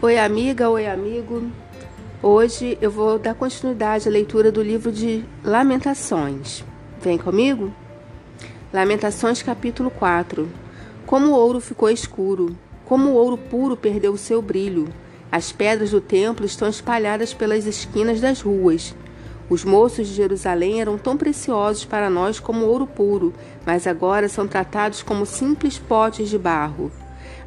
Oi, amiga, oi, amigo. Hoje eu vou dar continuidade à leitura do livro de Lamentações. Vem comigo? Lamentações, capítulo 4. Como o ouro ficou escuro, como o ouro puro perdeu o seu brilho. As pedras do templo estão espalhadas pelas esquinas das ruas. Os moços de Jerusalém eram tão preciosos para nós como ouro puro, mas agora são tratados como simples potes de barro.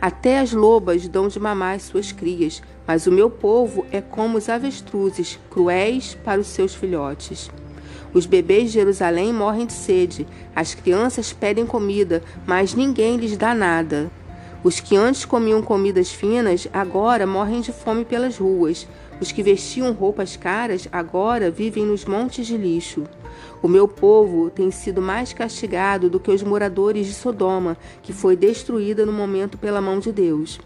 Até as lobas dão de mamar às suas crias, mas o meu povo é como os avestruzes, cruéis para os seus filhotes. Os bebês de Jerusalém morrem de sede, as crianças pedem comida, mas ninguém lhes dá nada. Os que antes comiam comidas finas, agora morrem de fome pelas ruas. Os que vestiam roupas caras, agora vivem nos montes de lixo. O meu povo tem sido mais castigado do que os moradores de Sodoma, que foi destruída no momento pela mão de Deus.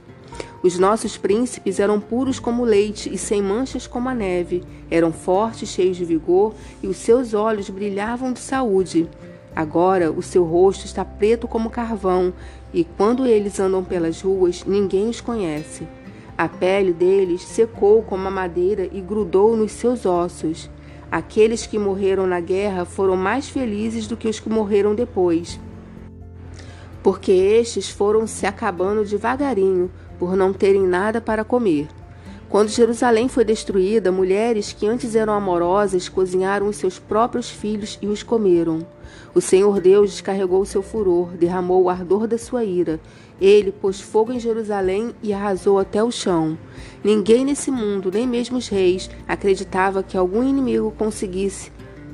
Os nossos príncipes eram puros como leite e sem manchas como a neve, eram fortes, cheios de vigor, e os seus olhos brilhavam de saúde. Agora o seu rosto está preto como carvão, e quando eles andam pelas ruas, ninguém os conhece. A pele deles secou como a madeira e grudou nos seus ossos. Aqueles que morreram na guerra foram mais felizes do que os que morreram depois, porque estes foram se acabando devagarinho, por não terem nada para comer. Quando Jerusalém foi destruída, mulheres que antes eram amorosas cozinharam os seus próprios filhos e os comeram. O Senhor Deus descarregou o seu furor, derramou o ardor da sua ira. Ele pôs fogo em Jerusalém e arrasou até o chão. Ninguém nesse mundo, nem mesmo os reis, acreditava que algum inimigo conseguisse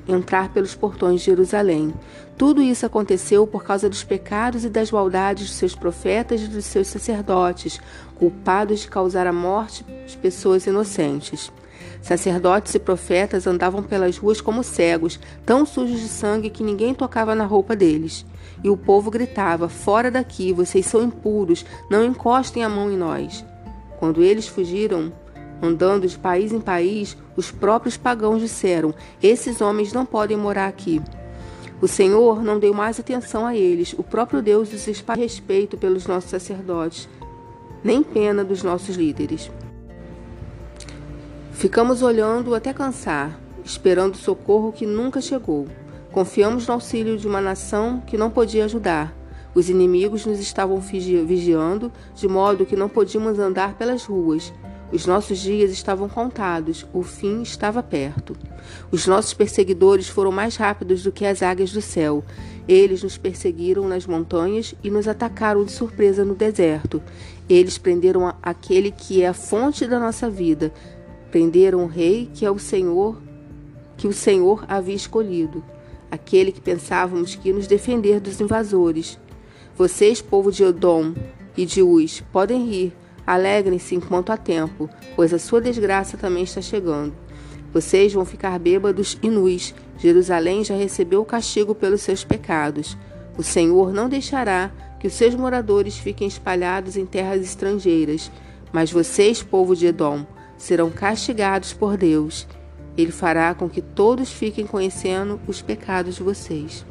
entrar pelos portões de Jerusalém. Tudo isso aconteceu por causa dos pecados e das maldades dos seus profetas e dos seus sacerdotes, culpados de causar a morte de pessoas inocentes. Sacerdotes e profetas andavam pelas ruas como cegos, tão sujos de sangue que ninguém tocava na roupa deles. E o povo gritava: Fora daqui, vocês são impuros, não encostem a mão em nós. Quando eles fugiram, andando de país em país, os próprios pagãos disseram: Esses homens não podem morar aqui. O Senhor não deu mais atenção a eles. O próprio Deus os espalha respeito pelos nossos sacerdotes, nem pena dos nossos líderes. Ficamos olhando até cansar, esperando socorro que nunca chegou. Confiamos no auxílio de uma nação que não podia ajudar. Os inimigos nos estavam vigiando, de modo que não podíamos andar pelas ruas. Os nossos dias estavam contados, o fim estava perto. Os nossos perseguidores foram mais rápidos do que as águias do céu. Eles nos perseguiram nas montanhas e nos atacaram de surpresa no deserto. Eles prenderam aquele que é a fonte da nossa vida, Prenderam o rei que é o Senhor, que o Senhor havia escolhido, aquele que pensávamos que ia nos defender dos invasores. Vocês, povo de Odom e de Uz, podem rir, alegrem-se enquanto há tempo, pois a sua desgraça também está chegando. Vocês vão ficar bêbados e nus. Jerusalém já recebeu o castigo pelos seus pecados. O Senhor não deixará que os seus moradores fiquem espalhados em terras estrangeiras. Mas vocês, povo de Edom, serão castigados por Deus. Ele fará com que todos fiquem conhecendo os pecados de vocês.